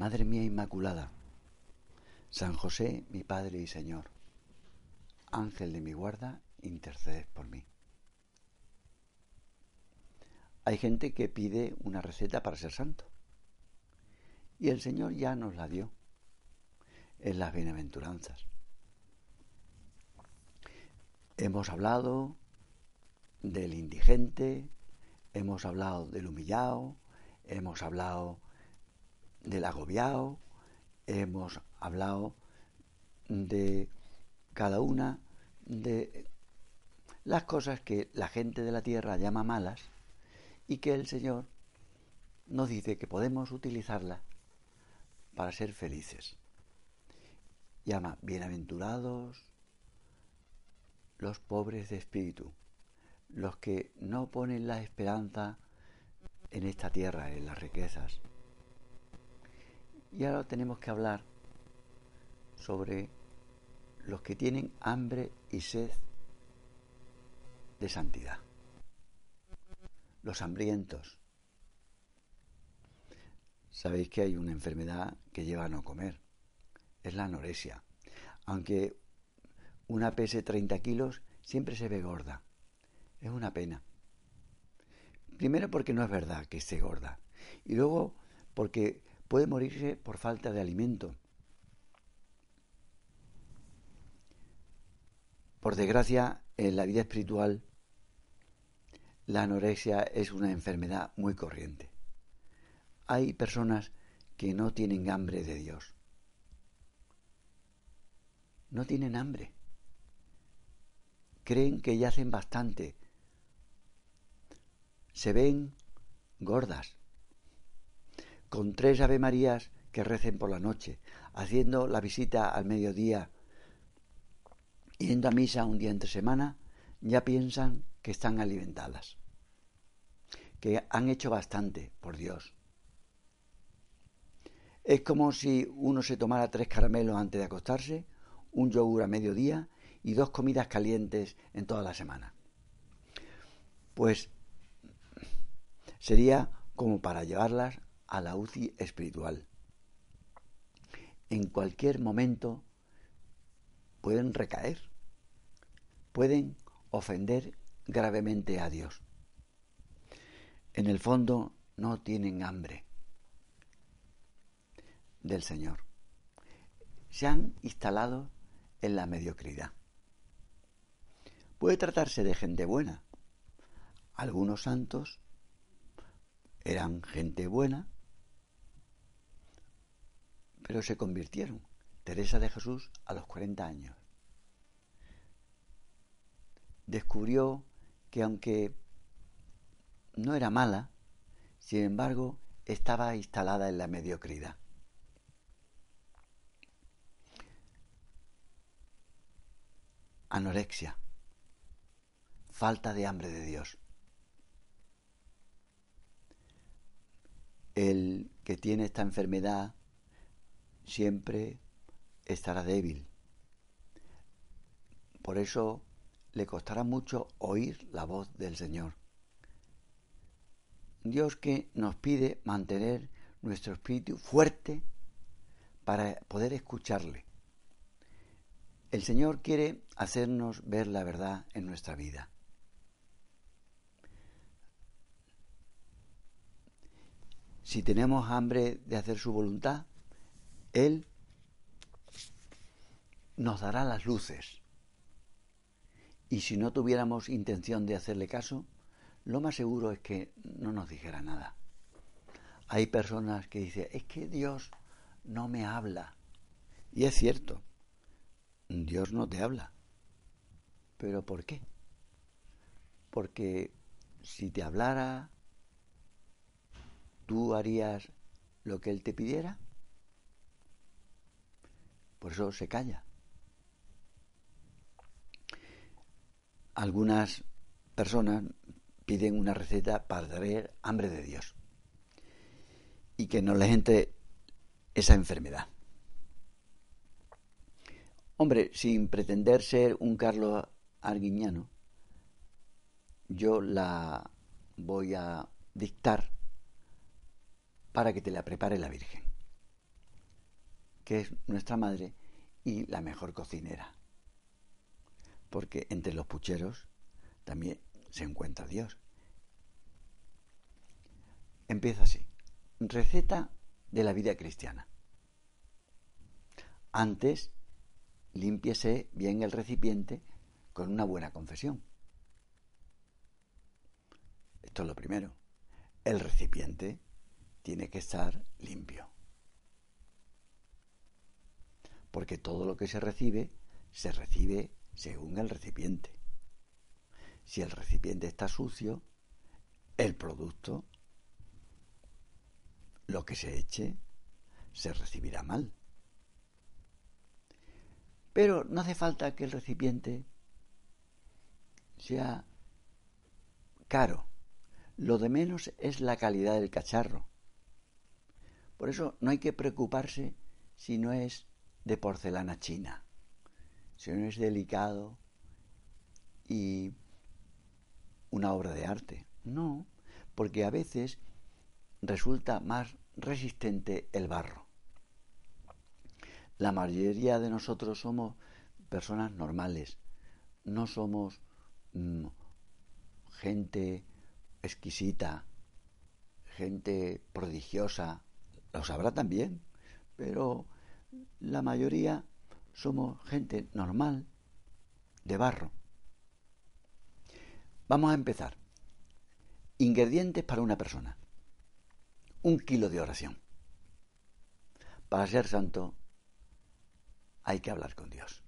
Madre mía Inmaculada, San José, mi Padre y Señor, Ángel de mi guarda, interceded por mí. Hay gente que pide una receta para ser santo. Y el Señor ya nos la dio en las bienaventuranzas. Hemos hablado del indigente, hemos hablado del humillado, hemos hablado del agobiado, hemos hablado de cada una de las cosas que la gente de la tierra llama malas y que el Señor nos dice que podemos utilizarlas para ser felices. Llama bienaventurados los pobres de espíritu, los que no ponen la esperanza en esta tierra, en las riquezas. Y ahora tenemos que hablar sobre los que tienen hambre y sed de santidad. Los hambrientos. Sabéis que hay una enfermedad que lleva a no comer. Es la anorexia. Aunque una pese 30 kilos, siempre se ve gorda. Es una pena. Primero porque no es verdad que esté gorda. Y luego porque puede morirse por falta de alimento. Por desgracia, en la vida espiritual, la anorexia es una enfermedad muy corriente. Hay personas que no tienen hambre de Dios. No tienen hambre creen que ya hacen bastante. Se ven gordas, con tres Ave Marías que recen por la noche, haciendo la visita al mediodía, yendo a misa un día entre semana, ya piensan que están alimentadas, que han hecho bastante, por Dios. Es como si uno se tomara tres caramelos antes de acostarse, un yogur a mediodía y dos comidas calientes en toda la semana. Pues sería como para llevarlas a la UCI espiritual. En cualquier momento pueden recaer, pueden ofender gravemente a Dios. En el fondo no tienen hambre del Señor. Se han instalado en la mediocridad. Puede tratarse de gente buena. Algunos santos eran gente buena, pero se convirtieron. Teresa de Jesús a los 40 años. Descubrió que aunque no era mala, sin embargo, estaba instalada en la mediocridad. Anorexia falta de hambre de Dios. El que tiene esta enfermedad siempre estará débil. Por eso le costará mucho oír la voz del Señor. Dios que nos pide mantener nuestro espíritu fuerte para poder escucharle. El Señor quiere hacernos ver la verdad en nuestra vida. si tenemos hambre de hacer su voluntad, Él nos dará las luces. Y si no tuviéramos intención de hacerle caso, lo más seguro es que no nos dijera nada. Hay personas que dicen, es que Dios no me habla. Y es cierto, Dios no te habla. ¿Pero por qué? Porque si te hablara tú harías lo que él te pidiera? Por eso se calla. Algunas personas piden una receta para tener hambre de Dios y que no les entre esa enfermedad. Hombre, sin pretender ser un Carlos Arguiñano, yo la voy a dictar para que te la prepare la Virgen, que es nuestra madre y la mejor cocinera. Porque entre los pucheros también se encuentra Dios. Empieza así. Receta de la vida cristiana. Antes, límpiese bien el recipiente con una buena confesión. Esto es lo primero. El recipiente tiene que estar limpio. Porque todo lo que se recibe, se recibe según el recipiente. Si el recipiente está sucio, el producto, lo que se eche, se recibirá mal. Pero no hace falta que el recipiente sea caro. Lo de menos es la calidad del cacharro. Por eso no hay que preocuparse si no es de porcelana china, si no es delicado y una obra de arte. No, porque a veces resulta más resistente el barro. La mayoría de nosotros somos personas normales, no somos mm, gente exquisita, gente prodigiosa, lo sabrá también, pero la mayoría somos gente normal, de barro. Vamos a empezar. Ingredientes para una persona. Un kilo de oración. Para ser santo hay que hablar con Dios.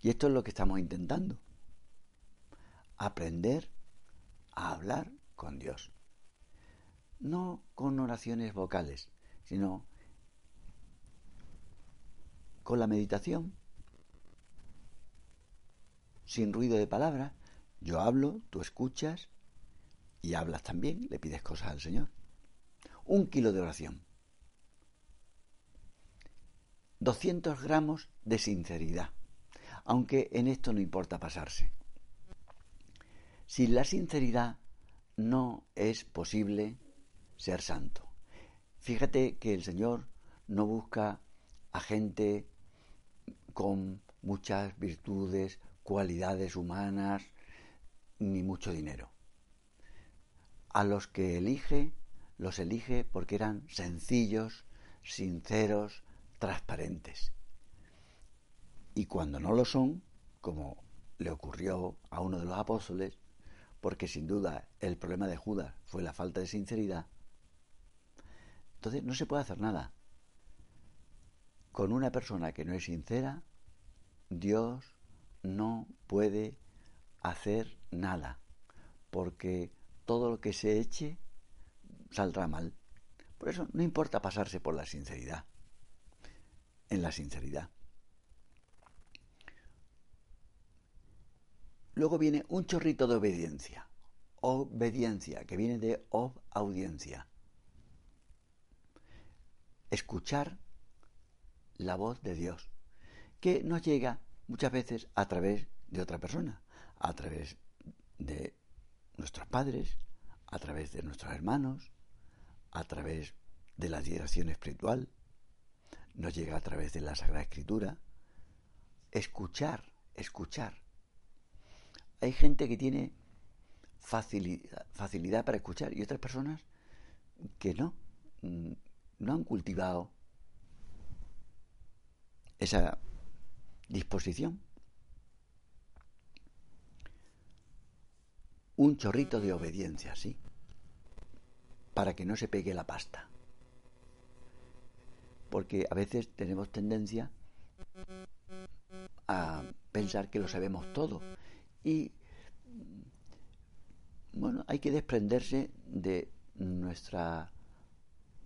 Y esto es lo que estamos intentando. Aprender a hablar con Dios no con oraciones vocales, sino con la meditación, sin ruido de palabras. Yo hablo, tú escuchas y hablas también, le pides cosas al Señor. Un kilo de oración. 200 gramos de sinceridad, aunque en esto no importa pasarse. Sin la sinceridad no es posible ser santo. Fíjate que el Señor no busca a gente con muchas virtudes, cualidades humanas, ni mucho dinero. A los que elige, los elige porque eran sencillos, sinceros, transparentes. Y cuando no lo son, como le ocurrió a uno de los apóstoles, porque sin duda el problema de Judas fue la falta de sinceridad, entonces no se puede hacer nada. Con una persona que no es sincera, Dios no puede hacer nada, porque todo lo que se eche saldrá mal. Por eso no importa pasarse por la sinceridad, en la sinceridad. Luego viene un chorrito de obediencia. Obediencia, que viene de ob audiencia escuchar la voz de Dios, que nos llega muchas veces a través de otra persona, a través de nuestros padres, a través de nuestros hermanos, a través de la dirección espiritual, nos llega a través de la Sagrada Escritura. Escuchar, escuchar. Hay gente que tiene facilidad, facilidad para escuchar y otras personas que no no han cultivado esa disposición. Un chorrito de obediencia, sí, para que no se pegue la pasta. Porque a veces tenemos tendencia a pensar que lo sabemos todo. Y bueno, hay que desprenderse de nuestra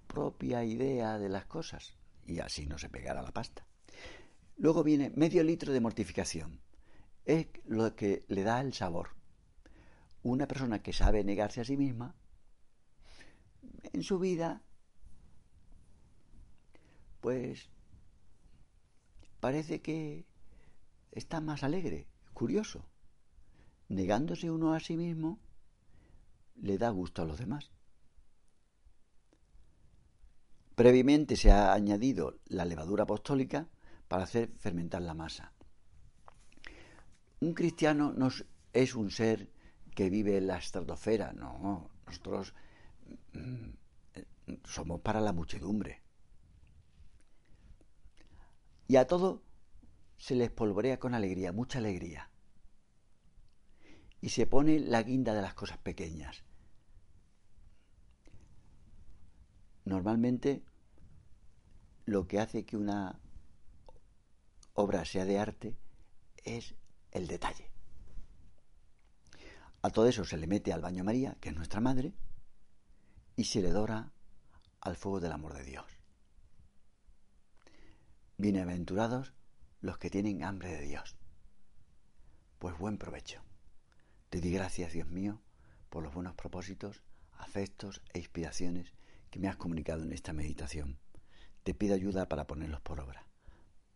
propia idea de las cosas y así no se pegará la pasta. Luego viene medio litro de mortificación. Es lo que le da el sabor. Una persona que sabe negarse a sí misma, en su vida, pues parece que está más alegre, curioso. Negándose uno a sí mismo, le da gusto a los demás. Previamente se ha añadido la levadura apostólica para hacer fermentar la masa. Un cristiano no es un ser que vive en la estratosfera, no, nosotros mm, somos para la muchedumbre. Y a todo se les polvorea con alegría, mucha alegría. Y se pone la guinda de las cosas pequeñas. Normalmente lo que hace que una obra sea de arte es el detalle. A todo eso se le mete al baño María, que es nuestra madre, y se le dora al fuego del amor de Dios. Bienaventurados los que tienen hambre de Dios. Pues buen provecho. Te di gracias, Dios mío, por los buenos propósitos, afectos e inspiraciones que me has comunicado en esta meditación. Te pido ayuda para ponerlos por obra.